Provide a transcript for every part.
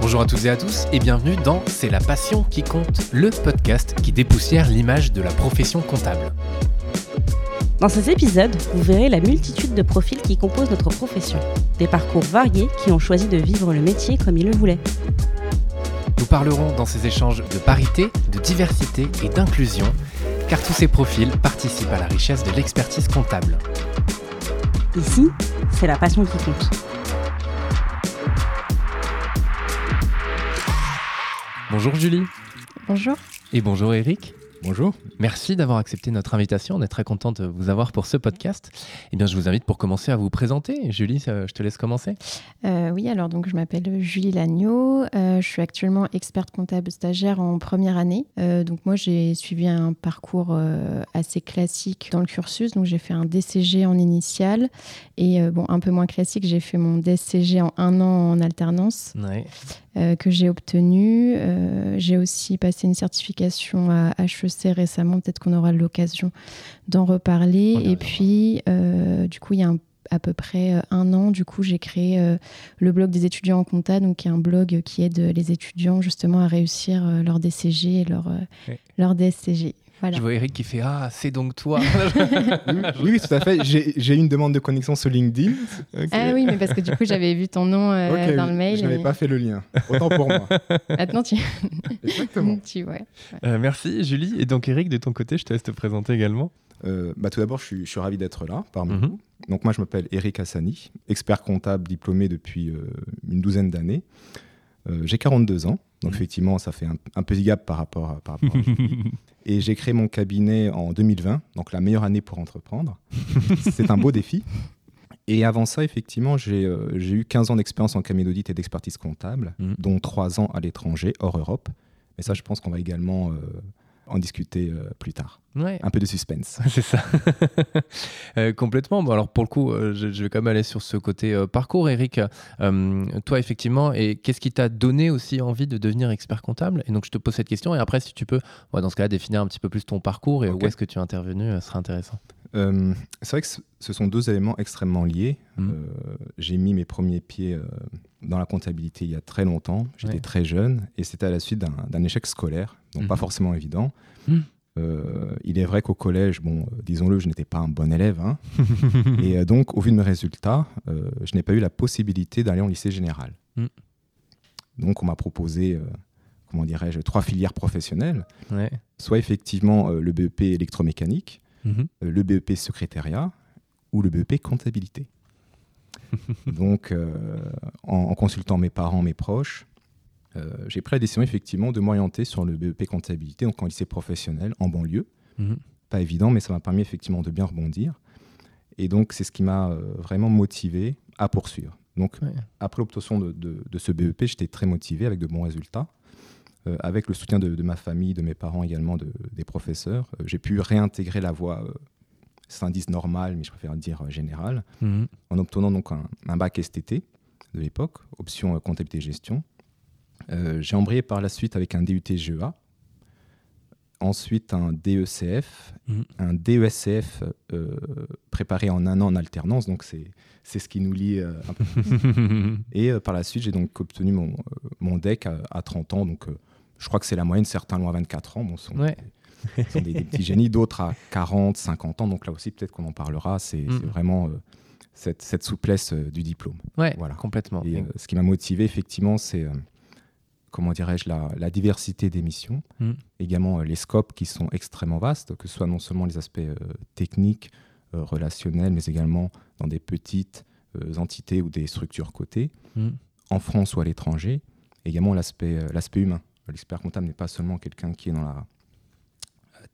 Bonjour à toutes et à tous et bienvenue dans C'est la passion qui compte, le podcast qui dépoussière l'image de la profession comptable. Dans ces épisodes, vous verrez la multitude de profils qui composent notre profession, des parcours variés qui ont choisi de vivre le métier comme ils le voulaient. Nous parlerons dans ces échanges de parité, de diversité et d'inclusion, car tous ces profils participent à la richesse de l'expertise comptable. Ici, c'est la passion qui compte. Bonjour Julie. Bonjour. Et bonjour Eric. Bonjour. Merci d'avoir accepté notre invitation. On est très content de vous avoir pour ce podcast. Eh bien, je vous invite pour commencer à vous présenter. Julie, je te laisse commencer. Euh, oui, alors donc je m'appelle Julie Lagneau. Euh, je suis actuellement experte comptable stagiaire en première année. Euh, donc moi, j'ai suivi un parcours assez classique dans le cursus. Donc j'ai fait un DCG en initial et bon un peu moins classique. J'ai fait mon DCG en un an en alternance. que j'ai obtenu. j'ai aussi passé une certification à HEC récemment, peut-être qu'on aura l'occasion d'en reparler. Et puis, du coup, il y a à peu près un an, du coup, j'ai créé le blog des étudiants en compta, donc qui est un blog qui aide les étudiants justement à réussir leur DCG et leur, leur DSCG. Je vois Eric qui fait Ah, c'est donc toi. oui, oui, tout à fait. J'ai eu une demande de connexion sur LinkedIn. Ah oui, mais parce que du coup, j'avais vu ton nom euh, dans le mail. Je n'avais pas fait le lien. Autant pour moi. Maintenant, tu. Exactement. tu, ouais, euh, merci, Julie. Et donc, Eric, de ton côté, je te laisse te présenter également. Euh, bah, tout d'abord, je suis, je suis ravi d'être là parmi mhm. vous. Donc, moi, je m'appelle Eric Hassani, expert comptable diplômé depuis une douzaine d'années. J'ai 42 ans. Donc, mhm. effectivement, ça fait un, un petit gap par rapport à, par rapport à Et j'ai créé mon cabinet en 2020, donc la meilleure année pour entreprendre. c'est un beau défi. Et avant ça, effectivement, j'ai euh, eu 15 ans d'expérience en cabinet d'audit et d'expertise comptable, mmh. dont 3 ans à l'étranger, hors Europe. Mais ça, je pense qu'on va également euh, en discuter euh, plus tard. Un peu de suspense. C'est ça. Euh, complètement. Bon, alors pour le coup, euh, je, vais quand même aller sur ce côté parcours, Eric. toi, effectivement, et qu'est-ce qui t'a donné aussi envie de devenir expert comptable? Et donc, je te pose cette question. Et après, si tu peux, dans ce cas-là, définir un petit peu plus ton parcours et où est-ce que tu es intervenu, ce serait intéressant. c'est vrai que ce sont deux éléments extrêmement liés. Mmh. J'ai mis mes premiers pieds dans la comptabilité il y a très longtemps. J'étais très jeune et c'était à la suite d'un échec scolaire, donc pas mhm. forcément évident. Mhm. Euh, il est vrai qu'au collège, bon, euh, disons-le, je n'étais pas un bon élève. Hein. et euh, donc, au vu de mes résultats, je n'ai pas eu la possibilité d'aller en lycée général. Mhm. Donc, on m'a proposé, comment dirais-je, trois filières professionnelles. Soit effectivement le BEP électromécanique, le BEP secrétariat ou le BEP comptabilité. Donc, en, consultant mes parents, mes proches, euh, j'ai pris la décision effectivement de m'orienter sur le BEP comptabilité, donc en lycée professionnel, en banlieue. Mhm. Pas évident, mais ça m'a permis effectivement de bien rebondir. Et donc, c'est ce qui m'a euh, vraiment motivé à poursuivre. Donc, après l'obtention de, ce BEP, j'étais très motivé avec de bons résultats. avec le soutien de, ma famille, de mes parents également, des professeurs, j'ai pu réintégrer la voie c'est un indice normal, mais je préfère dire euh, général, mhm. en obtenant donc un, bac STT de l'époque, option euh, comptabilité gestion. Euh, j'ai embrayé par la suite avec un DUT GEA, ensuite un DECF, mhm. un DESCF préparé en un an en alternance, donc c'est ce qui nous lie un peu plus. Et par la suite, j'ai donc obtenu mon, mon DEC à, 30 ans, donc je crois que c'est la moyenne, certains l'ont à 24 ans. Bon, sont des, petits génies, d'autres à 40, 50 ans. Donc là aussi, peut-être qu'on en parlera. C'est mm. vraiment euh, cette, souplesse euh, du diplôme. Ouais, voilà. complètement. Et, euh, ce qui m'a motivé, effectivement, c'est, comment dirais-je, la, diversité des missions. Mm. Également, les scopes qui sont extrêmement vastes, que ce soit non seulement les aspects techniques, relationnels, mais également dans des petites entités ou des structures cotées, mm. en France ou à l'étranger. Également, l'aspect humain. L'expert comptable n'est pas seulement quelqu'un qui est dans la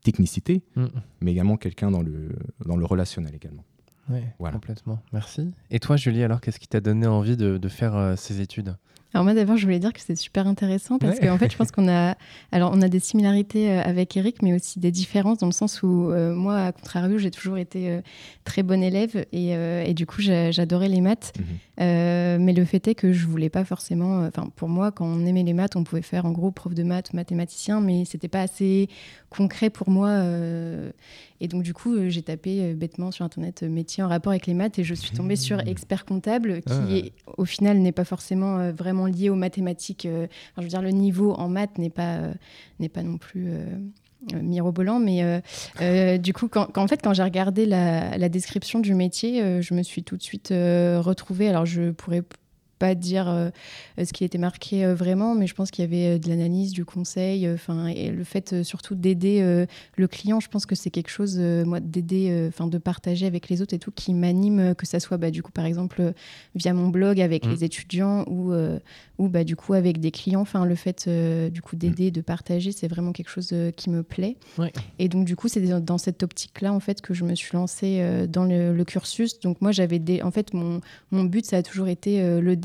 technicité, mm. mais également quelqu'un dans le, dans le relationnel également. Oui, complètement. Merci. Et toi, Julie, alors, qu'est-ce qui t'a donné envie de, faire euh, ces études? Alors moi d'abord je voulais dire que c'est super intéressant parce qu'en fait je pense qu'on a alors on a des similarités euh, avec Eric mais aussi des différences dans le sens où euh, moi à contrario j'ai toujours été euh, très bonne élève et, et du coup j'adorais les maths mhm. mais le fait est que je voulais pas forcément enfin pour moi quand on aimait les maths on pouvait faire en gros prof de maths mathématicien mais c'était pas assez concret pour moi et donc, du coup, j'ai tapé bêtement sur Internet métier en rapport avec les maths et je suis tombée sur mmh. expert comptable, qui, ah. au final, n'est pas forcément vraiment lié aux mathématiques. je veux dire, le niveau en maths n'est pas, n'est pas non plus mirobolant, mais du coup, quand, en fait, quand j'ai regardé la, la, description du métier, je me suis tout de suite retrouvée. Alors, je pourrais pas dire euh, ce qui était marqué euh, vraiment, mais je pense qu'il y avait euh, de l'analyse, du conseil, enfin et le fait surtout d'aider le client. Je pense que c'est quelque chose, moi, d'aider, enfin de partager avec les autres et tout, qui m'anime, que ça soit bah, du coup par exemple via mon blog avec mmh. les étudiants ou ou bah du coup avec des clients. Enfin le fait du coup d'aider, de partager, c'est vraiment quelque chose qui me plaît. Et donc du coup c'est dans cette optique-là en fait que je me suis lancée dans le, cursus. Donc moi j'avais des, en fait mon mon but ça a toujours été le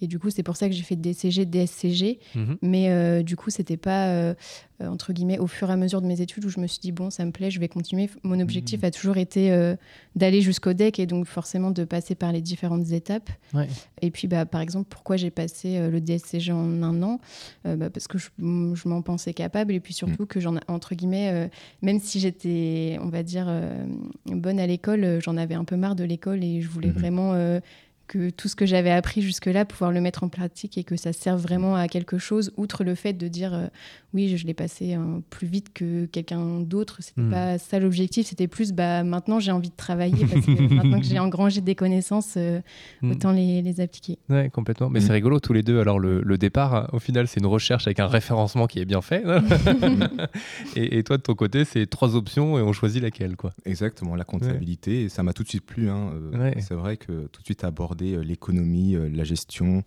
et du coup c'est pour ça que j'ai fait DCG, DSCG. Mhm. Mais euh, du coup c'était pas euh, euh, entre guillemets au fur et à mesure de mes études où je me suis dit bon ça me plaît, je vais continuer. Mon objectif mhm. a toujours été d'aller jusqu'au DEC et donc forcément de passer par les différentes étapes. Et puis bah, par exemple pourquoi j'ai passé le DSCG en un an bah, Parce que je, je m'en pensais capable et puis surtout mhm. que j'en entre guillemets même si j'étais on va dire bonne à l'école, j'en avais un peu marre de l'école et je voulais vraiment que tout ce que j'avais appris jusque-là, pouvoir le mettre en pratique et que ça serve vraiment à quelque chose, outre le fait de dire euh, oui, je l'ai passé hein, plus vite que quelqu'un d'autre. C'était hmm. pas ça l'objectif, c'était plus bah, maintenant j'ai envie de travailler parce que maintenant que j'ai engrangé des connaissances, euh, hmm. autant les, les, appliquer. Ouais, complètement. Mais c'est rigolo tous les deux. Alors le, départ, au final, c'est une recherche avec un référencement qui est bien fait. et, toi, de ton côté, c'est trois options et on choisit laquelle quoi. Exactement, la comptabilité. Et ça m'a tout de suite plu. Hein. Euh, c'est vrai que tout de suite aborder euh, l'économie, euh, la gestion,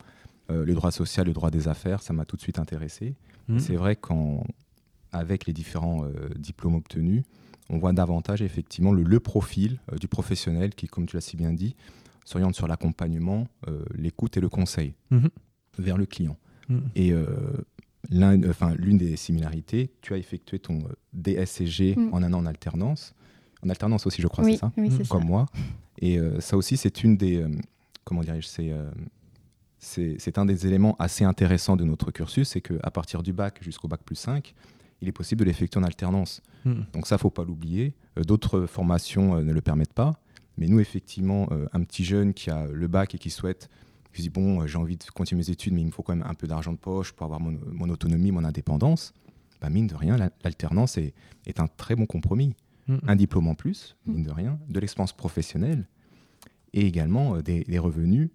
euh, le droit social, le droit des affaires, ça m'a tout de suite intéressé. Mmh. C'est vrai qu'avec les différents diplômes obtenus, on voit davantage effectivement le, profil du professionnel qui, comme tu l'as si bien dit, s'oriente sur l'accompagnement, l'écoute et le conseil mmh. vers le client. Mmh. Et l'une des similarités, tu as effectué ton DSCG en un an en alternance. En alternance aussi, je crois, c'est ça Comme moi. Et ça aussi, c'est une des, comment dirais-je, euh, c'est, c'est un des éléments assez intéressants de notre cursus, c'est qu'à partir du bac jusqu'au bac plus 5, il est possible de l'effectuer en alternance. Hmm. Donc ça, faut pas l'oublier. Euh, d'autres formations euh, ne le permettent pas. Mais nous, effectivement, un petit jeune qui a le bac et qui souhaite, qui dit, bon, j'ai envie de continuer mes études, mais il me faut quand même un peu d'argent de poche pour avoir mon, autonomie, mon indépendance, bah, mine de rien, l'alternance est, est, un très bon compromis. Hmm. Un diplôme en plus, mine de rien, de l'expérience professionnelle, et également euh, des, revenus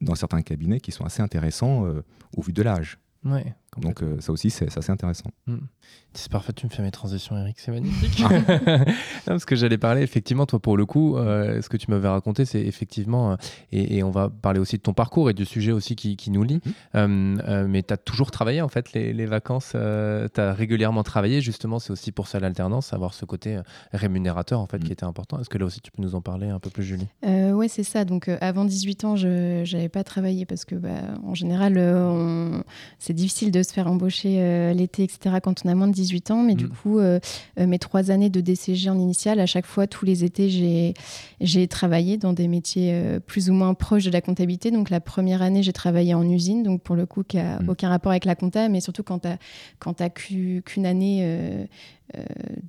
dans certains cabinets qui sont assez intéressants euh, au vu de l'âge. Donc euh, ça aussi, c'est assez intéressant. Hmm. C'est parfait, tu me fais mes transitions, Eric, c'est magnifique. parce que j'allais parler, effectivement, toi, pour le coup, ce que tu m'avais raconté, c'est effectivement, et, on va parler aussi de ton parcours et du sujet aussi qui, nous lie, hmm. mais tu as toujours travaillé, en fait, les, vacances, tu as régulièrement travaillé, justement, c'est aussi pour ça l'alternance, avoir ce côté rémunérateur, en fait, qui hmm. était important. Est-ce que là aussi, tu peux nous en parler un peu plus, Julie? Oui, c'est ça. Donc, avant 18 ans, je n'avais pas travaillé parce que, bah, en général, c'est difficile de se faire embaucher l'été, etc., quand on a moins de 18 ans. Mais du mm. coup, euh, euh, mes trois années de DCG en initiale, à chaque fois, tous les étés, j'ai travaillé dans des métiers euh, plus ou moins proches de la comptabilité. Donc la première année, j'ai travaillé en usine, donc pour le coup, qui n'a mm. aucun rapport avec la compta, mais surtout quand tu n'as qu'une année euh,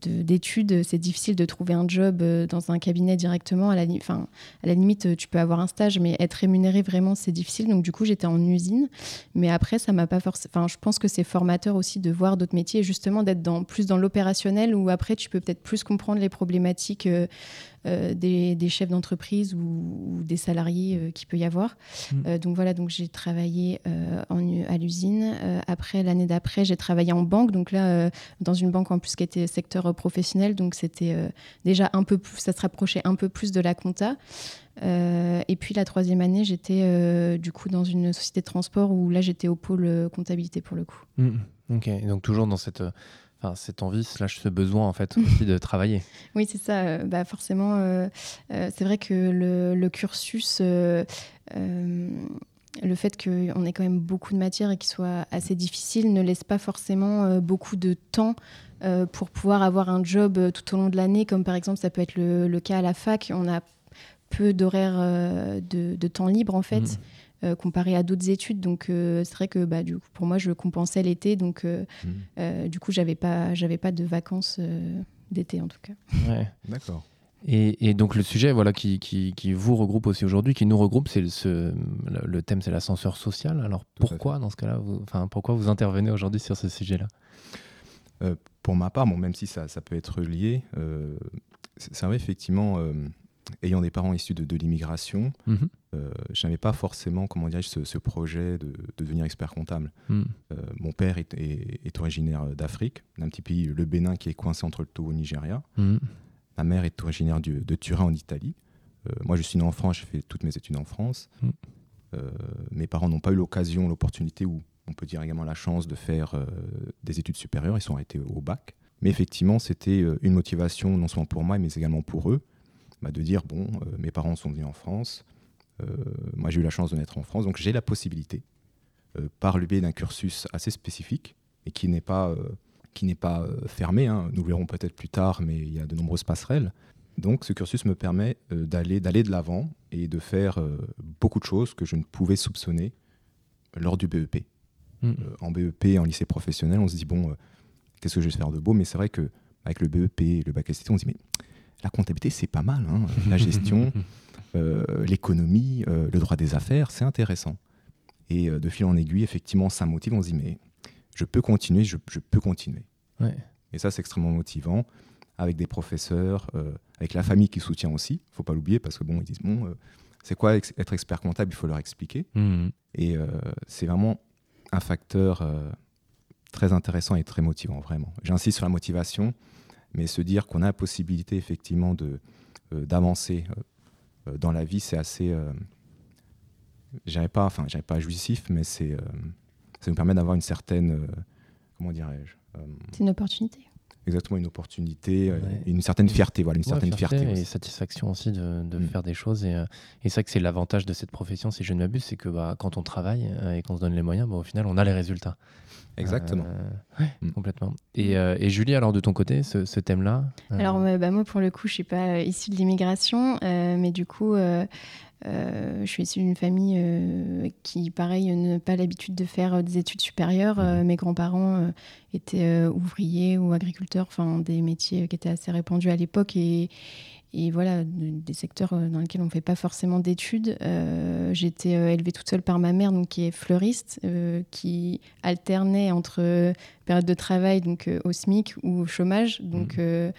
d'études, c'est difficile de trouver un job euh, dans un cabinet directement. À la, à la limite, tu peux avoir un stage, mais être rémunéré vraiment, c'est difficile. Donc, du coup, j'étais en usine. Mais après, ça m'a pas forcément. Je pense que c'est formateur aussi de voir d'autres métiers et justement d'être dans, plus dans l'opérationnel où après, tu peux peut-être plus comprendre les problématiques. Euh, euh, des, chefs d'entreprise ou, des salariés euh, qu'il peut y avoir. Mm. Euh, donc voilà, donc j'ai travaillé à l'usine. après, l'année d'après, j'ai travaillé en banque. Donc là, dans une banque en plus qui était secteur professionnel. Donc c'était déjà un peu plus, ça se rapprochait un peu plus de la compta. et puis la troisième année, j'étais du coup dans une société de transport où là j'étais au pôle comptabilité pour le coup. Mm. Ok, donc toujours dans cette cette envie slash ce besoin en fait aussi de travailler. Oui, c'est ça. Euh, bah, forcément, euh, euh, c'est vrai que le, cursus le fait qu'on ait quand même beaucoup de matières et qu'il soit assez difficile ne laisse pas forcément beaucoup de temps pour pouvoir avoir un job tout au long de l'année, comme par exemple ça peut être le, cas à la fac. On a peu d'horaires de, temps libre en fait. Mmh. Euh, comparé à d'autres études. Donc euh, c'est vrai que bah, du coup, pour moi, je compensais l'été. Donc euh, mmh. du coup, j'avais pas, j'avais pas de vacances d'été en tout cas. Ouais. D'accord. Et, et, donc le sujet voilà, qui, qui, qui vous regroupe aussi aujourd'hui, qui nous regroupe, c'est le, le thème, c'est l'ascenseur social. Alors pourquoi dans ce cas-là, enfin pourquoi vous intervenez aujourd'hui sur ce sujet-là? Pour ma part, bon, même si ça, ça peut être lié, c'est vrai effectivement ayant des parents issus de, l'immigration, mhm. euh, je n'avais pas forcément, comment dirais ce, ce, projet de, devenir expert comptable. Mhm. Euh, mon père est, originaire d'Afrique, d'un petit pays, le Bénin, qui est coincé entre le Togo et le Nigeria. Mhm. Ma mère est originaire de Turin, en Italie. Euh, moi, je suis né en France, j'ai fait toutes mes études en France. mes parents n'ont pas eu l'occasion, l'opportunité, ou on peut dire également la chance de faire des études supérieures. Ils sont arrêtés au bac. Mais effectivement, c'était une motivation non seulement pour moi, mais également pour eux bah, de dire bon, euh, mes parents sont venus en France, euh, moi j'ai eu la chance de naître en France, donc j'ai la possibilité, euh, par le biais d'un cursus assez spécifique et qui n'est pas, qui n'est pas fermé, hein, nous le verrons peut-être plus tard, mais il y a de nombreuses passerelles. Donc ce cursus me permet d'aller d'aller de l'avant et de faire beaucoup de choses que je ne pouvais soupçonner lors du BEP. Mmh. en BEP, en lycée professionnel, on se dit bon, qu'est-ce que je vais faire de beau? Mais c'est vrai que avec le BEP, le bac STT, on se dit mais la comptabilité, c'est pas mal. Hein. La gestion, euh, l'économie, euh, le droit des affaires, c'est intéressant. Et euh, de fil en aiguille, effectivement, ça motive. On se dit, mais je peux continuer, je, peux continuer. Et ça, c'est extrêmement motivant, avec des professeurs, avec la famille qui soutient aussi. Il faut pas l'oublier, parce que bon, ils disent, bon, c'est quoi être expert comptable Il faut leur expliquer. Mmh. Et c'est vraiment un facteur très intéressant et très motivant, vraiment. J'insiste sur la motivation mais se dire qu'on a la possibilité effectivement de euh, d'avancer euh, euh, dans la vie, c'est assez, j'avais pas, enfin, j'avais pas jouissif, mais c'est, ça nous permet d'avoir une certaine, comment dirais-je C'est une opportunité exactement une opportunité, une certaine fierté, voilà, une certaine fierté, et satisfaction aussi de, de mm. faire des choses. Et, et c'est vrai que c'est l'avantage de cette profession, si je ne m'abuse, c'est que bah, quand on travaille et qu'on se donne les moyens, bah, au final, on a les résultats. Exactement. Euh, mm. Complètement. Et, euh, et, Julie, alors de ton côté, ce, ce thème-là euh, Alors bah, moi, pour le coup, je suis pas issue de l'immigration, mais du coup, je suis issue d'une famille qui, pareil, n'a pas l'habitude de faire des études supérieures. Mm-hmm. mes grands-parents étaient ouvriers ou agriculteurs, enfin des métiers qui étaient assez répandus à l'époque et et voilà, des secteurs euh, dans lesquels on ne fait pas forcément d'études. Euh, euh, élevée toute seule par ma mère, donc, qui est fleuriste, qui alternait entre période de travail donc, au SMIC ou au chômage. Donc, mmh.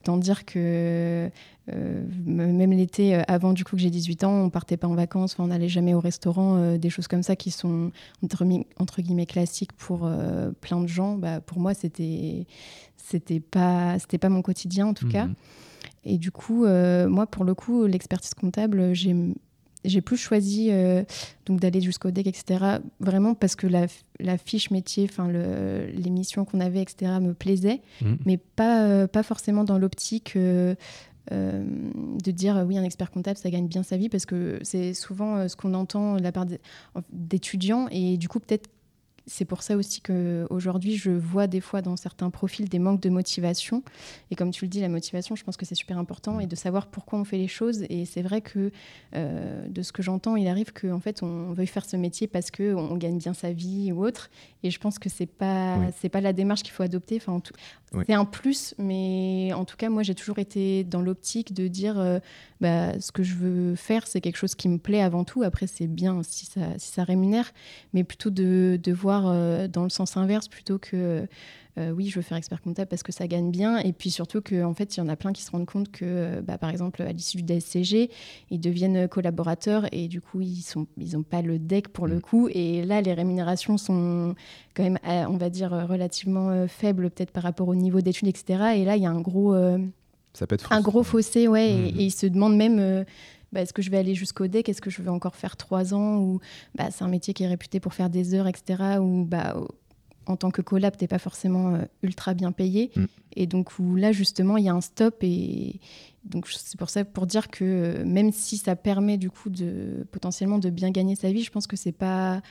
Autant dire que même l'été, avant du coup que j'ai 18 ans, on partait pas en vacances, on n'allait jamais au restaurant, des choses comme ça qui sont entre, entre guillemets classiques pour plein de gens. Bah, pour moi, c'était c'était pas c'était pas mon quotidien en tout mmh. cas. Et du coup, euh, moi, pour le coup, l'expertise comptable, j'ai j'ai plus choisi euh, donc d'aller jusqu'au DEC, etc. Vraiment parce que la, la fiche métier, enfin les missions qu'on avait, etc. me plaisaient, mmh. mais pas, euh, pas forcément dans l'optique de dire oui, un expert comptable, ça gagne bien sa vie, parce que c'est souvent ce qu'on entend de la part d'étudiants, et du coup peut-être c'est pour ça aussi qu'aujourd'hui, je vois des fois dans certains profils des manques de motivation. Et comme tu le dis, la motivation, je pense que c'est super important et de savoir pourquoi on fait les choses. Et c'est vrai que euh, de ce que j'entends, il arrive qu'en en fait, on veuille faire ce métier parce qu'on gagne bien sa vie ou autre. Et je pense que c'est pas, c'est pas la démarche qu'il faut adopter. Enfin, c'est un plus, mais en tout cas, moi, j'ai toujours été dans l'optique de dire euh, bah, ce que je veux faire, c'est quelque chose qui me plaît avant tout. Après, c'est bien si ça, si ça rémunère, mais plutôt de, de voir euh, dans le sens inverse plutôt que euh, oui, je veux faire expert comptable parce que ça gagne bien. Et puis surtout qu'en en fait, il y en a plein qui se rendent compte que, bah, par exemple, à l'issue du DSCG, ils deviennent collaborateurs et du coup, ils n'ont ils pas le deck pour le mm. coup. Et là, les rémunérations sont quand même, euh, on va dire, relativement faibles peut-être par rapport au niveau d'études, etc. Et là, il y a un gros, ça peut être un gros fossé, ouais. Et, mm. ils se demandent même bah, est-ce que je vais aller jusqu'au DEC Est-ce que je vais encore faire trois ans? Ou bah, c'est un métier qui est réputé pour faire des heures, etc. Ou bah, en tant que collab, t'es pas forcément euh, ultra bien payé. Mm. Et donc où là, justement, il y a un stop. Et donc c'est pour ça, pour dire que euh, même si ça permet du coup de potentiellement de bien gagner sa vie, je pense que c'est pas,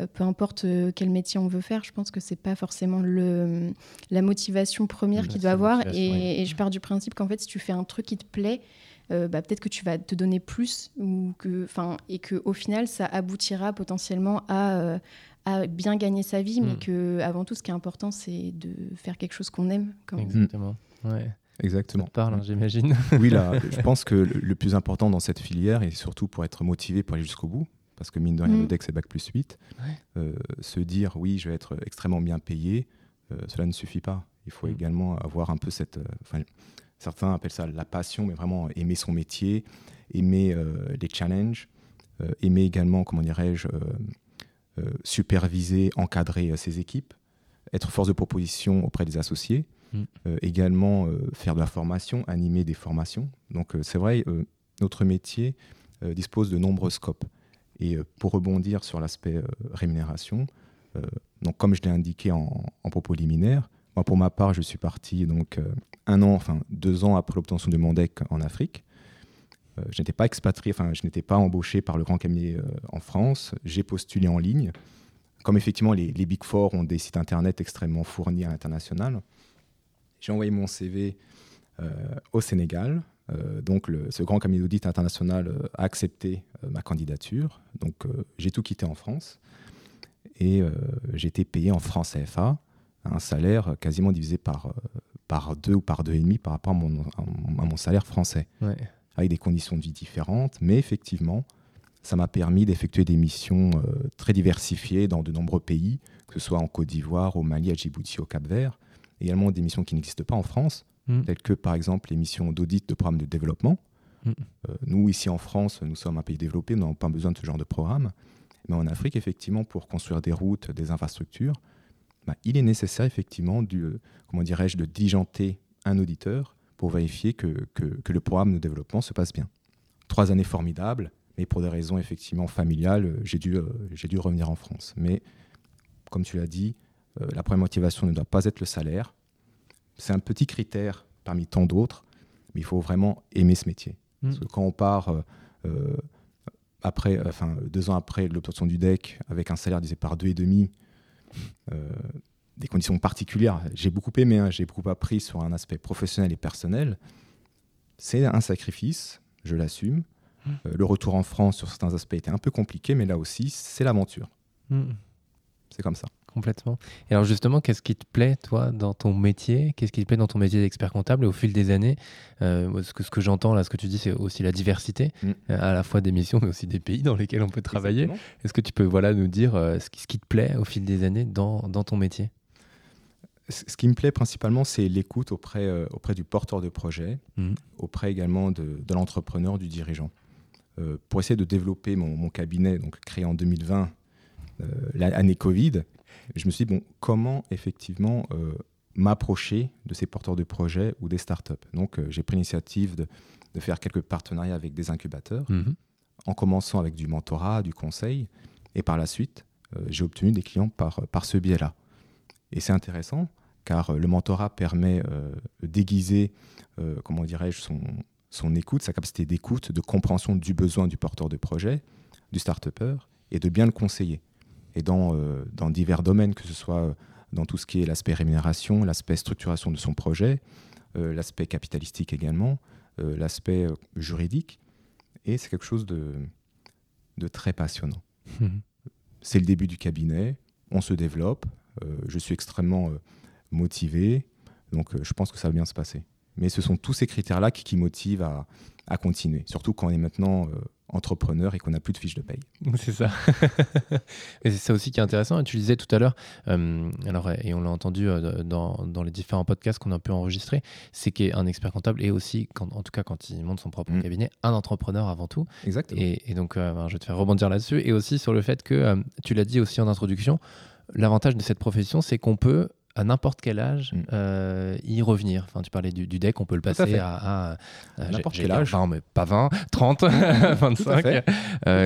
euh, peu importe quel métier on veut faire, je pense que c'est pas forcément le, la motivation première qu'il doit avoir. Et, ouais. et je pars du principe qu'en fait, si tu fais un truc qui te plaît, euh, bah, peut-être que tu vas te donner plus ou que, enfin, et que au final, ça aboutira potentiellement à, euh, à bien gagner sa vie, mais Mm. que avant tout, ce qui est important, c'est de faire quelque chose qu'on aime. Quand même. Exactement. Ouais. Ça Exactement. te parle, hein, j'imagine. Oui, là, je pense que le, le plus important dans cette filière, et surtout pour être motivé pour aller jusqu'au bout, parce que mine de rien, Mm. le DEC c'est Bac plus 8, Ouais. euh, se dire oui, je vais être extrêmement bien payé, euh, cela ne suffit pas. Il faut Mm. également avoir un peu cette. euh, certains appellent ça la passion, mais vraiment aimer son métier, aimer euh, les challenges, euh, aimer également, comment dirais-je, euh, superviser, encadrer ses équipes, être force de proposition auprès des associés, Mm. également faire de la formation, animer des formations. Donc c'est vrai, notre métier dispose de nombreux scopes. Et pour rebondir sur l'aspect rémunération, donc comme je l'ai indiqué en, en propos liminaire, moi pour ma part, je suis parti donc euh, un an, enfin deux ans après l'obtention de mon DEC en Afrique. Euh, je n'étais pas expatrié, enfin je n'étais pas embauché par le grand cabinet euh, en France. J'ai postulé en ligne. Comme effectivement les, Big Four ont des sites internet extrêmement fournis à l'international, j'ai envoyé mon CV au Sénégal. Donc ce grand cabinet d'audit international a accepté ma candidature. Donc j'ai tout quitté en France et j'ai été payé en francs CFA, un salaire quasiment divisé par, euh, par deux ou par deux et demi par rapport à mon, à mon- salaire français, Ouais. avec des conditions de vie différentes. Mais effectivement, ça m'a permis d'effectuer des missions euh, très diversifiées dans de nombreux pays, que ce soit en Côte d'Ivoire, au Mali, à Djibouti, au Cap-Vert. Également des missions qui n'existent pas en France, Mm. telles que par exemple les missions d'audit de programmes de développement. Mm. Euh, nous, ici en France, nous sommes un pays développé, nous n'avons pas besoin de ce genre de programme. Mais en Afrique, effectivement, pour construire des routes, des infrastructures, bah, il est nécessaire effectivement du, euh, comment dirais-je, de diligenter un auditeur pour vérifier que, que, que le programme de développement se passe bien. Trois années formidables, mais pour des raisons effectivement familiales, euh, j'ai dû, euh, j'ai dû revenir en France. Mais comme tu l'as dit, euh, la première motivation ne doit pas être le salaire. C'est un petit critère parmi tant d'autres, mais il faut vraiment aimer ce métier. Mm. Parce que quand on part euh, après, enfin deux ans après l'obtention du DEC avec un salaire divisé par deux et demi, des conditions particulières, j'ai beaucoup aimé, hein, j'ai beaucoup appris sur un aspect professionnel et personnel. C'est un sacrifice, je l'assume. Mm. Euh, le retour en France sur certains aspects était un peu compliqué, mais là aussi, c'est l'aventure. Mm. C'est comme ça. Complètement. Et alors justement, qu'est-ce qui te plaît, toi, dans ton métier? Qu'est-ce qui te plaît dans ton métier d'expert comptable? Et au fil des années, euh, ce que, ce que j'entends là, ce que tu dis, c'est aussi la diversité, Mm. euh, à la fois des missions, mais aussi des pays dans lesquels on peut travailler. Est-ce que tu peux voilà, nous dire euh, ce, qui, ce qui te plaît au fil des années dans, dans ton métier? Ce qui me plaît principalement, c'est l'écoute auprès, auprès du porteur de projet, Mhm. auprès également de, de l'entrepreneur, du dirigeant. Euh, pour essayer de développer mon, mon cabinet, donc créé en 2020, euh, l'année Covid, je me suis dit, bon, comment effectivement euh, m'approcher de ces porteurs de projets ou des startups? Donc, euh, j'ai pris l'initiative de, de faire quelques partenariats avec des incubateurs, Mhm. en commençant avec du mentorat, du conseil, et par la suite, euh, j'ai obtenu des clients par, par ce biais-là. Et c'est intéressant, car le mentorat permet d'aiguiser, comment dirais-je, son, son écoute, sa capacité d'écoute, de compréhension du besoin du porteur de projet, du start-upper, et de bien le conseiller. Et dans, euh, dans divers domaines, que ce soit euh, dans tout ce qui est l'aspect rémunération, l'aspect structuration de son projet, euh, l'aspect capitalistique également, euh, l'aspect juridique. Et c'est quelque chose de, de très passionnant. Mhm. C'est le début du cabinet, on se développe, je suis extrêmement motivé, donc je pense que ça va bien se passer. Mais ce sont tous ces critères-là qui, qui motivent à, à continuer, surtout quand on est maintenant entrepreneur et qu'on n'a plus de fiche de paye. C'est ça. et c'est ça aussi qui est intéressant. Et tu le disais tout à l'heure, euh, alors, et on l'a entendu euh, dans, dans les différents podcasts qu'on a pu enregistrer, c'est qu'un expert comptable est aussi, quand, en tout cas quand il monte son propre Mm. cabinet, un entrepreneur avant tout. Exactement. Et, et donc, euh, ben, je vais te faire rebondir là-dessus. Et aussi sur le fait que, tu l'as dit aussi en introduction, l'avantage de cette profession, c'est qu'on peut à n'importe quel âge mm. y revenir Enfin, tu parlais du, deck, on peut le passer à, n'importe quel âge. mais pas 20, 30, 25,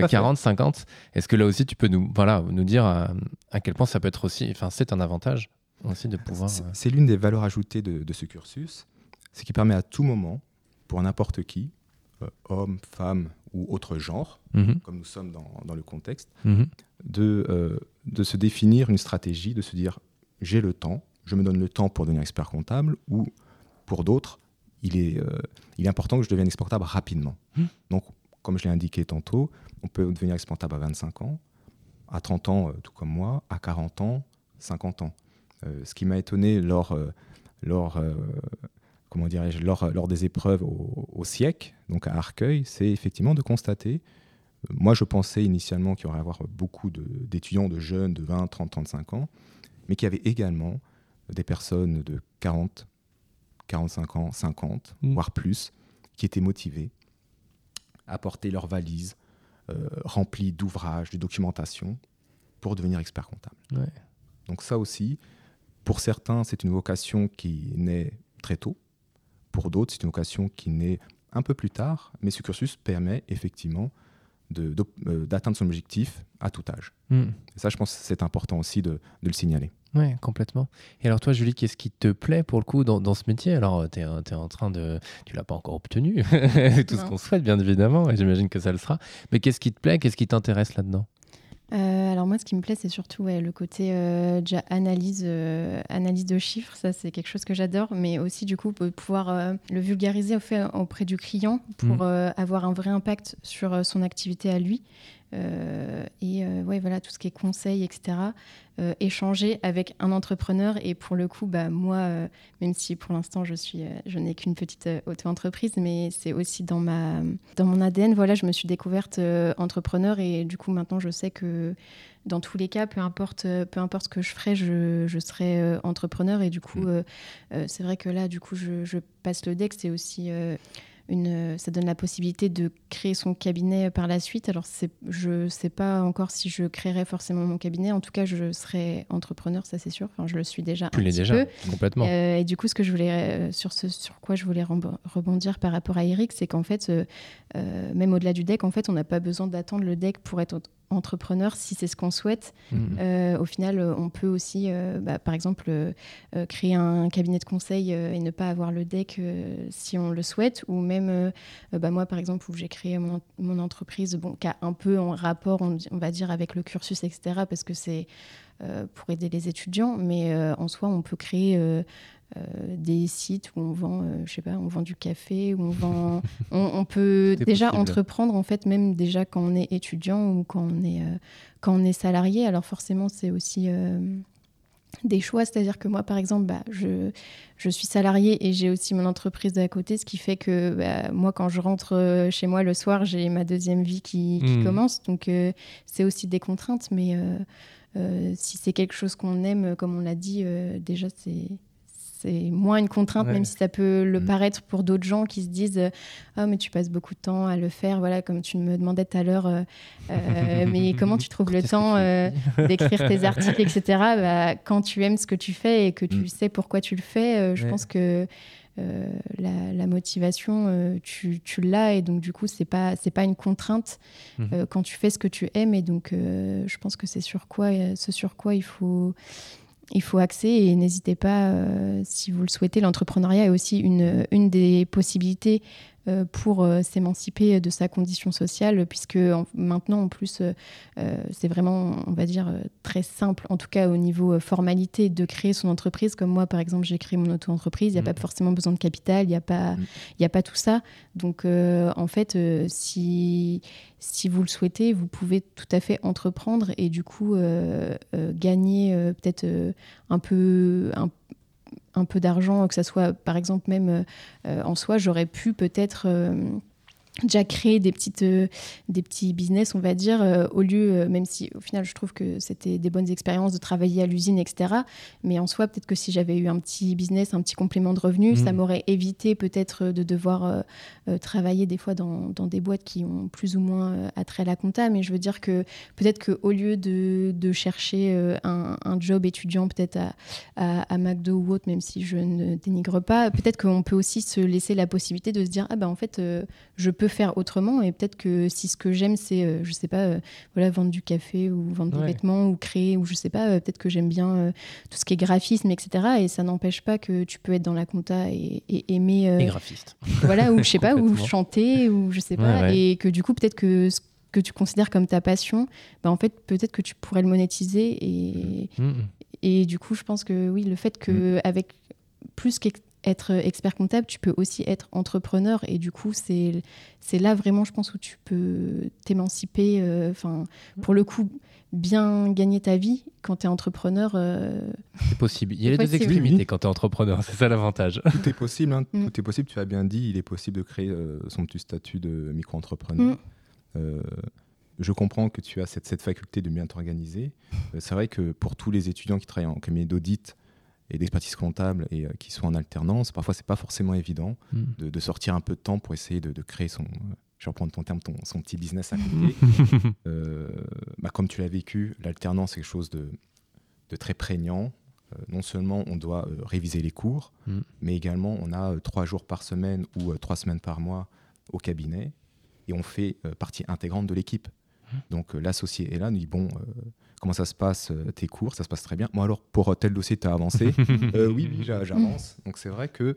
40, 50. Est-ce que là aussi tu peux nous, voilà, nous dire à, quel point ça peut être aussi, enfin, c'est un avantage aussi de pouvoir. C'est l'une des valeurs ajoutées de, de ce cursus, c'est qui permet à tout moment, pour n'importe qui, euh, homme, femme ou autre genre, mhm. comme nous sommes dans, le contexte, mhm. de, euh, de se définir une stratégie, de se dire j'ai le temps, je me donne le temps pour devenir expert comptable, ou pour d'autres, il est, euh, il est important que je devienne expert comptable rapidement. Mhm. Donc, comme je l'ai indiqué tantôt, on peut devenir expert comptable à 25 ans, à 30 ans, tout comme moi, à 40 ans, 50 ans. ce qui m'a étonné lors, lors comment dirais-je, lors, lors, des épreuves au, au, SIEC, donc à Arcueil, c'est effectivement de constater. Euh, moi, je pensais initialement qu'il y aurait à avoir beaucoup d'étudiants, de, jeunes de 20, 30, 35 ans, mais qu'il y avait également des personnes de 40, 45 ans, 50, mmh. voire plus, qui étaient motivées à porter leurs valises euh, remplies d'ouvrages, de documentation, pour devenir expert comptable. Donc ça aussi, pour certains, c'est une vocation qui naît très tôt, pour d'autres, c'est une vocation qui naît un peu plus tard, mais ce cursus permet effectivement euh, d'atteindre son objectif à tout âge. Hmm. Et ça, je pense que c'est important aussi de, le signaler. Oui, complètement. Et alors toi, Julie, qu'est-ce qui te plaît pour le coup dans, ce métier? Alors, tu es, es, en train de... Tu l'as pas encore obtenu, tout ce qu'on souhaite, bien évidemment, et j'imagine que ça le sera. Mais qu'est-ce qui te plaît? Qu'est-ce qui t'intéresse là-dedans? Euh, alors moi, ce qui me plaît, c'est surtout le côté euh, déjà analyse, euh, analyse de chiffres. Ça, c'est quelque chose que j'adore, mais aussi du coup pouvoir le vulgariser au fait, auprès du client pour mmh. avoir un vrai impact sur son activité à lui. Euh, et euh, ouais, voilà, tout ce qui est conseil, etc. Euh, échanger avec un entrepreneur. Et pour le coup, bah, moi, même si pour l'instant je, suis, je n'ai qu'une petite auto-entreprise, mais c'est aussi dans, ma, dans mon ADN. Voilà, je me suis découverte entrepreneur et du coup, maintenant, je sais que dans tous les cas, peu importe, peu importe ce que je ferai, je, je serai entrepreneur. Et du coup, mmh. c'est vrai que là, du coup, je, je passe le deck. C'est aussi ça donne la possibilité de créer son cabinet par la suite. Alors, je ne sais pas encore si je créerai forcément mon cabinet. En tout cas, je serai entrepreneur, ça c'est sûr. Enfin, je le suis déjà. Tu l'es déjà, complètement. Euh, et du coup, ce que je voulais, euh, sur, ce, sur quoi je voulais rebondir par rapport à Eric, c'est qu'en fait, euh, même au-delà du deck, en fait, on n'a pas besoin d'attendre le deck pour être entrepreneur si c'est ce qu'on souhaite. Euh, au final, on peut aussi, euh, bah, par exemple, créer un cabinet de conseil et ne pas avoir le deck si on le souhaite. Ou même, bah, moi, par exemple, où j'ai créé mon, entreprise, bon, qui a un peu en rapport, on, va dire, avec le cursus, etc., parce que c'est pour aider les étudiants. Mais en soi, on peut créer euh, des sites où on vend, euh, je sais pas, on vend du café, où on vend, on, peut déjà entreprendre en fait, même déjà quand on est étudiant ou quand on est euh, quand on est salarié. Alors forcément, c'est aussi des choix, c'est-à-dire que moi, par exemple, bah, je, je suis salarié et j'ai aussi mon entreprise à côté, ce qui fait que bah, moi, quand je rentre chez moi le soir, j'ai ma deuxième vie qui, qui mmh. commence. Donc, c'est aussi des contraintes, mais si c'est quelque chose qu'on aime, comme on l'a dit, déjà, c'est c'est moins une contrainte, même si ça peut le mm. paraître pour d'autres gens qui se disent Oh, mais tu passes beaucoup de temps à le faire, voilà, comme tu me demandais tout à l'heure, euh, euh, mais comment tu trouves le temps euh, d'écrire tes articles, etc. Bah, quand tu aimes ce que tu fais et que tu mm. sais pourquoi tu le fais, je pense que la, motivation, tu, tu l'as et donc du coup, c'est pas c'est pas une contrainte mm-hmm. quand tu fais ce que tu aimes et donc je pense que c'est sur quoi ce sur quoi il faut il faut axer et n'hésitez pas, euh, si vous le souhaitez, l'entrepreneuriat est aussi une, des possibilités pour euh, s'émanciper de sa condition sociale, puisque maintenant, en plus, euh, c'est vraiment, on va dire, très simple, en tout cas au niveau formalité, de créer son entreprise. Comme moi, par exemple, j'ai créé mon auto-entreprise, il n'y a pas mmh. forcément besoin de capital, il n'y a, pas, mmh. a pas tout ça. Donc, en fait, si, si vous le souhaitez, vous pouvez tout à fait entreprendre et du coup gagner peut-être un peu, un, un peu d'argent, que ça soit par exemple même euh, en soi, j'aurais pu peut-être euh, déjà créé des, petites, euh, des petits business, on va dire, euh, au lieu, euh, même si au final je trouve que c'était des bonnes expériences de travailler à l'usine, etc. Mais en soi, peut-être que si j'avais eu un petit business, un petit complément de revenus, ça Mhm. m'aurait évité peut-être de devoir travailler des fois dans, dans des boîtes qui ont plus ou moins attrait à la compta. Mais je veux dire que peut-être qu'au lieu de, de chercher un, un job étudiant peut-être à, à, à McDo ou autre, même si je ne dénigre pas, peut-être qu'on peut aussi se laisser la possibilité de se dire, ah ben en fait, je peux faire autrement et peut-être que si ce que j'aime c'est euh, je sais pas euh, voilà vendre du café ou vendre Ouais. des vêtements ou créer ou je sais pas euh, peut-être que j'aime bien tout ce qui est graphisme etc et ça n'empêche pas que tu peux être dans la compta et, et aimer Et graphiste. voilà ou je sais pas ou chanter ou je sais pas Ouais, ouais. et que du coup peut-être que ce que tu considères comme ta passion bah en fait peut-être que tu pourrais le monétiser et Mhm. et du coup, je pense que oui, le fait que Mm. avec plus qu'être expert comptable, tu peux aussi être entrepreneur. Et du coup, c'est c'est là vraiment, je pense, où tu peux t'émanciper. euh, Enfin, pour le coup, bien gagner ta vie quand tu es entrepreneur. euh, C'est possible. Il y a les deux extrémités quand tu es entrepreneur, c'est ça l'avantage. Tout est possible, hein, Mm. tout est possible. Tu as bien dit, il est possible de créer euh, son petit statut de micro-entrepreneur. Mm. Euh, je comprends que tu as cette, cette faculté de bien t'organiser. C'est vrai que pour tous les étudiants qui travaillent en cabinet d'audit et d'expertise comptable et euh, qui sont en alternance, parfois c'est pas forcément évident Mhm. de, de sortir un peu de temps pour essayer de, de créer son, euh, je vais reprendre ton terme, ton, son petit business à côté. Euh, bah, comme tu l'as vécu, l'alternance est quelque chose de, de très prégnant. Euh, non seulement on doit réviser les cours, Mm. mais également on a trois jours par semaine ou trois semaines par mois au cabinet et on fait partie intégrante de l'équipe. Donc euh, l'associé est là, nous dit bon, euh, comment ça se passe euh, tes cours Ça se passe très bien. Moi alors pour tel dossier, tu as avancé Oui, oui, j'a- j'avance. Donc c'est vrai que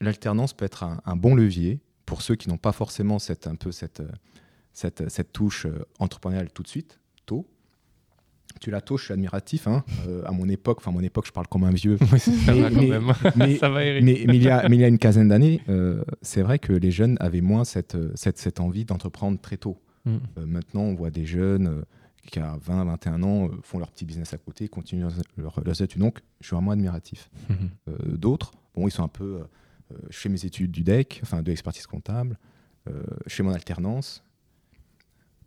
l'alternance peut être un, un bon levier pour ceux qui n'ont pas forcément cette, un peu cette, cette, cette touche entrepreneuriale tout de suite. Tu la touches, je suis admiratif. hein. Euh, à mon époque, enfin mon époque, je parle comme un vieux. Oui, ça Mais- va quand mais- même. mais- ça va, Eric. Mais, il y a, mais il y a une quinzaine d'années, euh, c'est vrai que les jeunes avaient moins cette, euh, cette, cette envie d'entreprendre très tôt. Mm. Euh, maintenant, on voit des jeunes qui, à 20, 21 ans, font leur petit business à côté, continuent leurs, leurs études. Donc, je suis vraiment admiratif. Mhm. Euh, D'autres, bon, ils sont un peu. je fais mes études du DEC, enfin de l'expertise comptable, je fais mon alternance.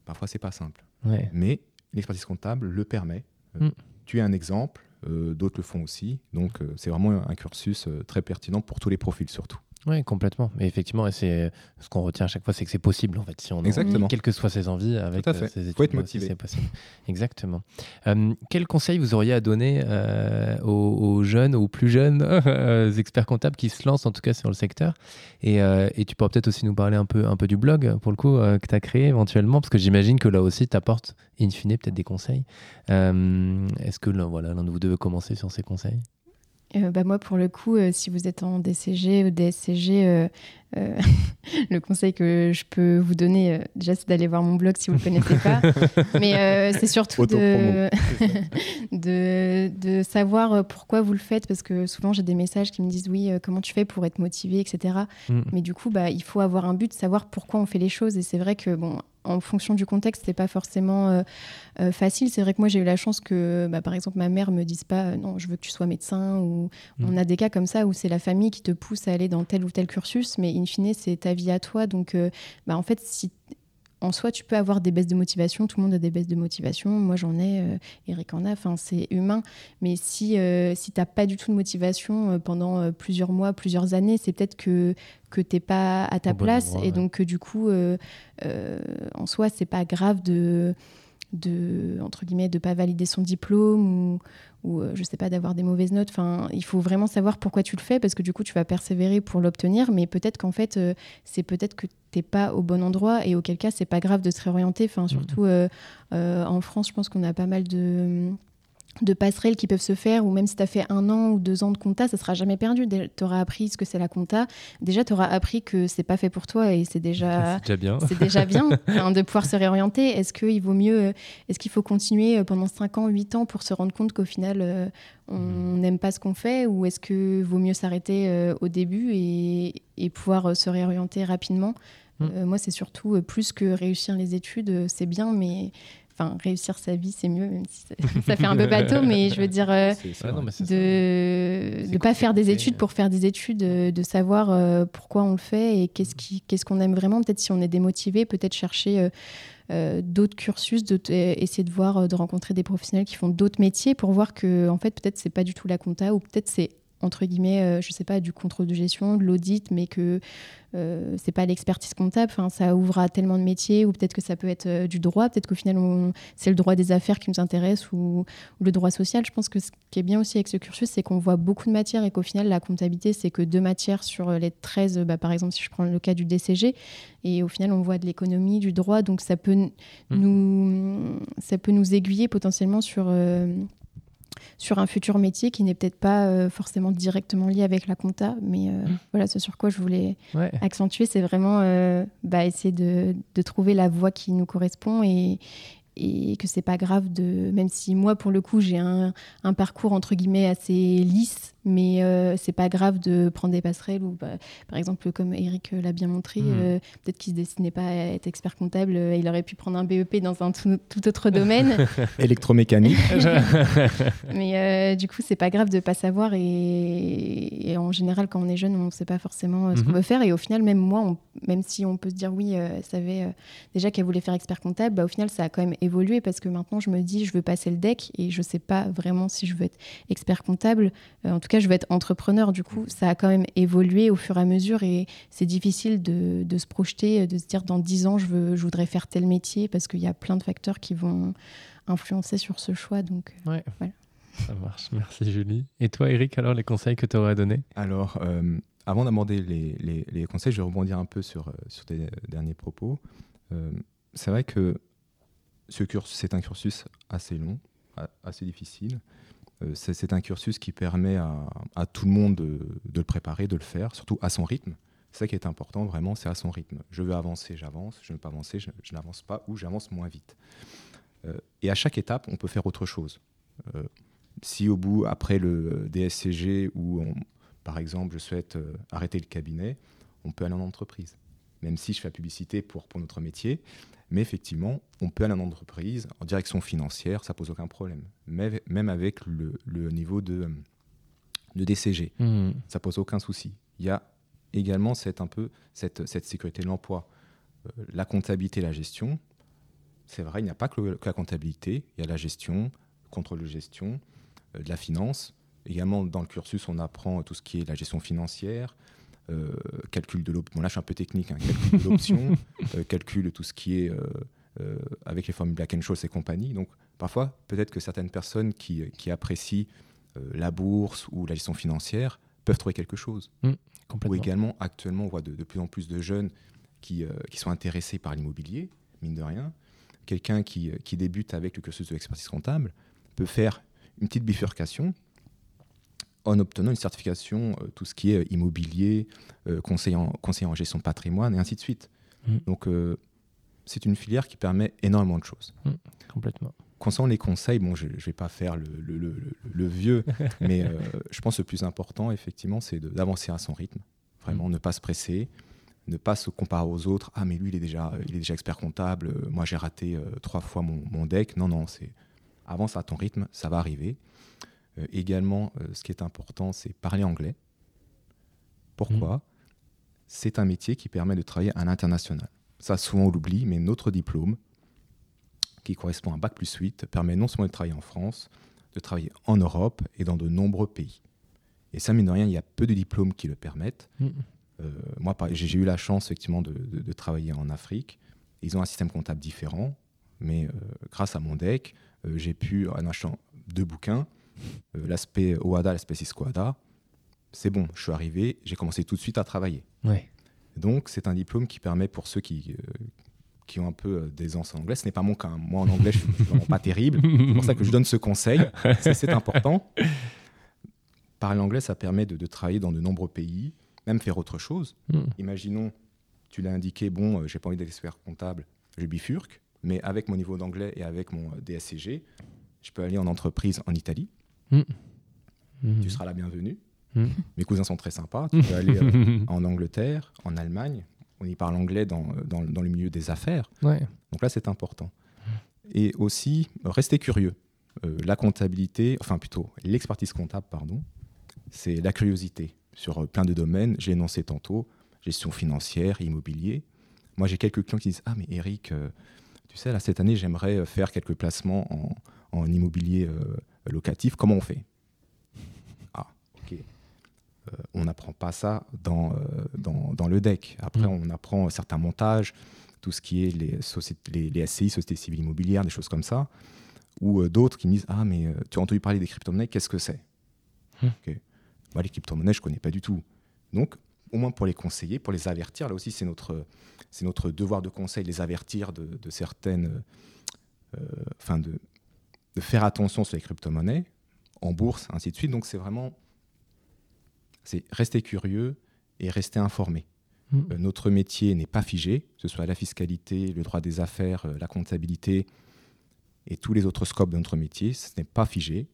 Parfois, c'est pas simple. Ouais. Mais l'expertise comptable le permet. Euh, Mm. Tu es un exemple, euh, d'autres le font aussi. Donc, euh, c'est vraiment un cursus très pertinent pour tous les profils, surtout. Oui, complètement. Mais effectivement, et c'est ce qu'on retient à chaque fois, c'est que c'est possible en fait, si on a Exactement. envie, quelles que soient ses envies, avec Tout à fait. euh, ses études, Faut être motivé. c'est possible. Exactement. Euh, quel conseil vous auriez à donner euh, aux, aux jeunes, aux plus jeunes experts comptables qui se lancent en tout cas sur le secteur? Et, et tu pourras peut-être aussi nous parler un peu, un peu du blog pour le coup que tu as créé éventuellement, parce que j'imagine que là aussi tu apportes in fine peut-être des conseils. Est-ce que l'un voilà, l'un de vous deux veut commencer sur ces conseils? Euh, bah moi, pour le coup, euh, si vous êtes en DCG ou DSCG, euh, le conseil que je peux vous donner, euh, déjà, c'est d'aller voir mon blog si vous ne le connaissez pas. Mais euh, c'est surtout de, de, de savoir pourquoi vous le faites, parce que souvent, j'ai des messages qui me disent oui, comment tu fais pour être motivé, etc. Mm. Mais du coup, bah, il faut avoir un but, savoir pourquoi on fait les choses. Et c'est vrai que, bon, en fonction du contexte, c'est pas forcément euh, euh, facile. C'est vrai que moi, j'ai eu la chance que, bah, par exemple, ma mère me dise pas euh, non, je veux que tu sois médecin. Ou Mm. on a des cas comme ça où c'est la famille qui te pousse à aller dans tel ou tel cursus, mais in fine, c'est ta vie à toi. Donc, euh, bah, en fait, si en soi, tu peux avoir des baisses de motivation. Tout le monde a des baisses de motivation. Moi, j'en ai. euh, Eric en a. Enfin, c'est humain. Mais si euh, si t'as pas du tout de motivation euh, pendant plusieurs mois, plusieurs années, c'est peut-être que que t'es pas à ta Au bon place endroit, et ouais. donc que du coup, en soi, c'est pas grave de de entre guillemets de pas valider son diplôme ou ou euh, je sais pas d'avoir des mauvaises notes. Enfin il faut vraiment savoir pourquoi tu le fais parce que du coup tu vas persévérer pour l'obtenir. Mais peut-être qu'en fait euh, c'est peut-être que t'es pas au bon endroit et auquel cas c'est pas grave de se réorienter. Enfin surtout euh, euh, en France je pense qu'on a pas mal de de passerelles qui peuvent se faire, ou même si tu as fait un an ou deux ans de compta, ça sera jamais perdu. Tu auras appris ce que c'est la compta. Déjà, tu auras appris que c'est pas fait pour toi et c'est déjà, bien. c'est déjà bien hein, de pouvoir se réorienter. Est-ce qu'il vaut mieux, euh, est-ce qu'il faut continuer euh, pendant 5 ans, 8 ans pour se rendre compte qu'au final, euh, on n'aime pas ce qu'on fait ou est-ce que vaut mieux s'arrêter euh, au début et, et pouvoir se réorienter rapidement? Mm. Euh, Moi, c'est surtout plus que réussir les études, c'est bien, mais enfin réussir sa vie c'est mieux même si ça, fait un peu bateau mais je veux dire euh, de ne pas faire des études pour faire des études de savoir euh, pourquoi on le fait et qu'est-ce qui qu'est-ce qu'on aime vraiment. Peut-être si on est démotivé peut-être chercher euh, d'autres cursus, essayer de voir, de rencontrer des professionnels qui font d'autres métiers pour voir que en fait peut-être c'est pas du tout la compta ou peut-être c'est entre guillemets, euh, je sais pas, du contrôle de gestion, de l'audit, mais que euh, c'est pas l'expertise comptable. Enfin, ça ouvre à tellement de métiers, ou peut-être que ça peut être euh, du droit, peut-être qu'au final, c'est le droit des affaires qui nous intéresse, ou, le droit social. Je pense que ce qui est bien aussi avec ce cursus, c'est qu'on voit beaucoup de matières et qu'au final, la comptabilité, c'est que deux matières sur les 13, bah, par exemple, si je prends le cas du DCG, et au final, on voit de l'économie, du droit, donc ça peut, mmh. nous, ça peut nous aiguiller potentiellement sur sur un futur métier qui n'est peut-être pas euh, forcément directement lié avec la compta. Mais euh, mmh. voilà, ce sur quoi je voulais accentuer, c'est vraiment euh, bah, essayer de, de, trouver la voie qui nous correspond et, et que c'est pas grave de même si moi pour le coup j'ai un, un, parcours entre guillemets assez lisse mais euh, c'est pas grave de prendre des passerelles ou bah, par exemple comme Eric l'a bien montré mmh. euh, peut-être qu'il se destinait pas à être expert comptable euh, il aurait pu prendre un BEP dans un tout, autre domaine électromécanique mais du coup c'est pas grave de pas savoir et, en général quand on est jeune on sait pas forcément ce qu'on mmh. veut faire et au final même moi même si on peut se dire oui elle savait déjà qu'elle voulait faire expert comptable bah, au final ça a quand même évolué parce que maintenant je me dis je veux passer le deck et je sais pas vraiment si je veux être expert comptable en tout cas je veux être entrepreneur. Du coup, ça a quand même évolué au fur et à mesure et c'est difficile de, se projeter, de se dire dans 10 ans, je, veux, je voudrais faire tel métier parce qu'il y a plein de facteurs qui vont influencer sur ce choix. Donc, euh, voilà. Ça marche. Merci, Julie. Et toi, Eric, alors, les conseils que tu aurais donnés Alors, euh, avant d'aborder les, les, conseils, je vais rebondir un peu sur, euh, sur tes derniers propos. c'est vrai que ce cursus, c'est un cursus assez long, assez difficile. Euh, c'est un cursus qui permet à, tout le monde de, le préparer, de le faire, surtout à son rythme. C'est ça qui est important, vraiment, c'est à son rythme. Je veux avancer, j'avance. Je ne veux pas avancer, je, n'avance pas ou j'avance moins vite. Euh, et à chaque étape, on peut faire autre chose. Euh, si au bout, après le DSCG, ou par exemple, je souhaite arrêter le cabinet, on peut aller en entreprise. Même si je fais la publicité pour notre métier, mais effectivement, on peut aller en entreprise, en direction financière, ça pose aucun problème. Mais, même avec le, niveau de, de DCG, mmh. ça pose aucun souci. Il y a également cette, un peu cette, cette sécurité de l'emploi. Euh, la comptabilité, la gestion, c'est vrai, il n'y a pas que, la comptabilité, il y a la gestion, le contrôle de gestion, euh, de la finance. Également, dans le cursus, on apprend tout ce qui est la gestion financière, calcul de l'option. Bon, là, je suis un peu technique. Hein, calcul de l'option, euh, calcul de tout ce qui est euh, avec les formules Black and Scholes et compagnie. Donc, parfois, peut-être que certaines personnes qui, qui apprécient la bourse ou la gestion financière peuvent trouver quelque chose. Mmh, ou également, actuellement, on voit de, plus en plus de jeunes qui, qui sont intéressés par l'immobilier, mine de rien. Quelqu'un qui, qui, débute avec le cursus de l'expertise comptable peut faire une petite bifurcation en obtenant une certification, euh, tout ce qui est euh, immobilier, euh, conseiller, en, en gestion de patrimoine, et ainsi de suite. Mm. Donc, c'est une filière qui permet énormément de choses. Mm, complètement. Concernant les conseils, bon, je ne vais pas faire le, le, le, vieux, mais je pense que le plus important, effectivement, c'est d'avancer à son rythme. Vraiment, mm. ne pas se presser, ne pas se comparer aux autres. Ah, mais lui, il est déjà, il est déjà expert comptable. Moi, j'ai raté trois fois mon, mon, deck. Non, non, c'est avance à ton rythme, ça va arriver. Euh, également, euh, ce qui est important, c'est parler anglais. Pourquoi mmh. C'est un métier qui permet de travailler à l'international. Ça, souvent, on l'oublie, mais notre diplôme, qui correspond à Bac plus 8, permet non seulement de travailler en France, de travailler en Europe et dans de nombreux pays. Et ça, mine de rien, il y a peu de diplômes qui le permettent. Mmh. Euh, moi, j'ai eu la chance, effectivement, de, travailler en Afrique. Ils ont un système comptable différent, mais grâce à mon deck, j'ai pu, en achetant deux bouquins, l'aspect OADA, l'aspect Cisco-ADA, c'est bon, je suis arrivé, j'ai commencé tout de suite à travailler. Donc, c'est un diplôme qui permet pour ceux qui, euh, qui ont un peu euh, d'aisance en anglais, ce n'est pas mon cas. Hein. Moi, en anglais, je suis vraiment pas terrible. C'est pour ça que je donne ce conseil. C'est important. Parler anglais, ça permet de, travailler dans de nombreux pays, même faire autre chose. Hmm. Imaginons, tu l'as indiqué, bon, j'ai pas envie d'être expert comptable, je bifurque, mais avec mon niveau d'anglais et avec mon DSCG, je peux aller en entreprise en Italie. Mm. Mm. Tu seras la bienvenue. Mm. Mes cousins sont très sympas. Tu peux aller euh, en Angleterre, en Allemagne. On y parle anglais dans, dans, dans le milieu des affaires. Donc là, c'est important. Et aussi, rester curieux. la comptabilité, enfin plutôt l'expertise comptable, pardon, c'est la curiosité sur plein de domaines. J'ai énoncé tantôt gestion financière, immobilier. Moi, j'ai quelques clients qui disent Ah, mais Eric, tu sais, là, cette année, j'aimerais faire quelques placements en, immobilier locatif. Comment on fait Ah, ok. Euh, on n'apprend pas ça dans, euh, dans, le deck. Après, mm. on apprend certains montages, tout ce qui est les, les, les SCI, Sociétés civiles immobilières, des choses comme ça. Ou euh, d'autres qui me disent Ah, mais tu as entendu parler des crypto-monnaies, qu'est-ce que c'est? Mm. Moi, les crypto-monnaies, je ne connais pas du tout. Donc, au moins pour les conseiller, pour les avertir, là aussi, c'est notre, c'est notre devoir de conseil, les avertir de, certaines. enfin, de, de faire attention sur les crypto-monnaies, en bourse, ainsi de suite. Donc, c'est vraiment c'est rester curieux et rester informé. Mm. Euh, notre métier n'est pas figé, que ce soit la fiscalité, le droit des affaires, euh, la comptabilité et tous les autres scopes de notre métier, ce n'est pas figé.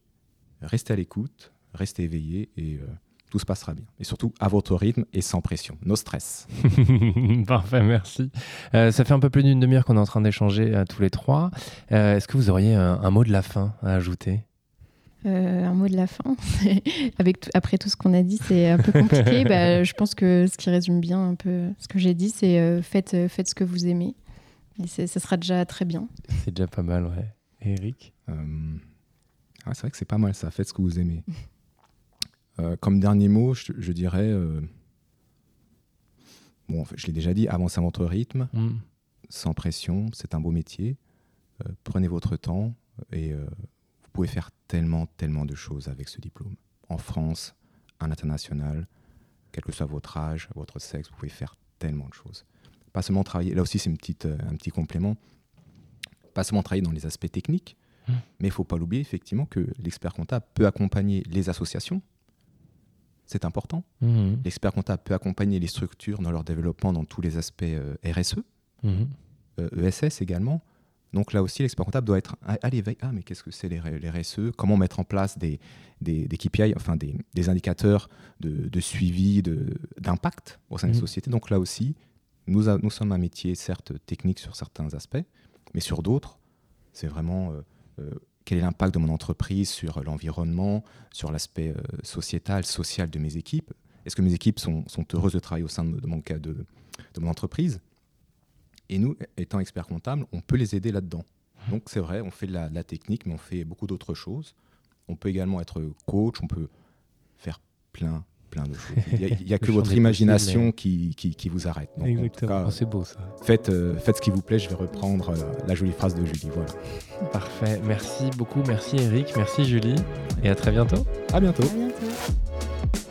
Restez à l'écoute, restez éveillé et euh, tout se passera bien. Et surtout à votre rythme et sans pression, no stress. Parfait, merci. ça fait un peu plus d'une demi-heure qu'on est en train d'échanger tous les trois. Est-ce que vous auriez un, mot de la fin à ajouter? Euh, un mot de la fin. Avec après tout ce qu'on a dit, c'est un peu compliqué. bah, je pense que ce qui résume bien un peu ce que j'ai dit, c'est euh, faites, euh, faites ce que vous aimez. Et ça sera déjà très bien. C'est déjà pas mal, ouais. Eric? Ah, C'est vrai que c'est pas mal ça, faites ce que vous aimez. comme dernier mot, je, dirais. Bon, je l'ai déjà dit, avancez à votre rythme, mm. sans pression, c'est un beau métier. prenez votre temps et vous pouvez faire tellement, tellement de choses avec ce diplôme. En France, à l'international, quel que soit votre âge, votre sexe, vous pouvez faire tellement de choses. Pas seulement travailler, là aussi c'est une petite, euh, un petit complément, pas seulement travailler dans les aspects techniques, mmh. mais il ne faut pas l'oublier effectivement que l'expert comptable peut accompagner les associations, c'est important. Mmh. L'expert comptable peut accompagner les structures dans leur développement dans tous les aspects euh, RSE, mmh. ESS euh, e également. Donc là aussi, l'expert comptable doit être à l'éveil. Ah, mais qu'est-ce que c'est les, RSE Comment mettre en place des, des, KPI, enfin des, indicateurs de, suivi, d'impact au sein de la mmh. société Donc là aussi, nous, nous sommes un métier, certes, technique sur certains aspects, mais sur d'autres, c'est vraiment euh, euh, quel est l'impact de mon entreprise sur l'environnement, sur l'aspect euh, sociétal, social de mes équipes? Est-ce que mes équipes sont, heureuses de travailler au sein de, mon, de, de mon entreprise? Et nous, étant experts comptables, on peut les aider là-dedans. Donc c'est vrai, on fait de la, technique, mais on fait beaucoup d'autres choses. On peut également être coach, on peut faire plein, plein de choses. Il n'y a, que votre imagination qui, qui, vous arrête. Exactement, oh, c'est beau ça. Faites, euh, faites ce qui vous plaît, je vais reprendre euh, la jolie phrase de Julie. Voilà. Parfait, merci beaucoup, merci Eric, merci Julie, et à très bientôt. À bientôt. À bientôt.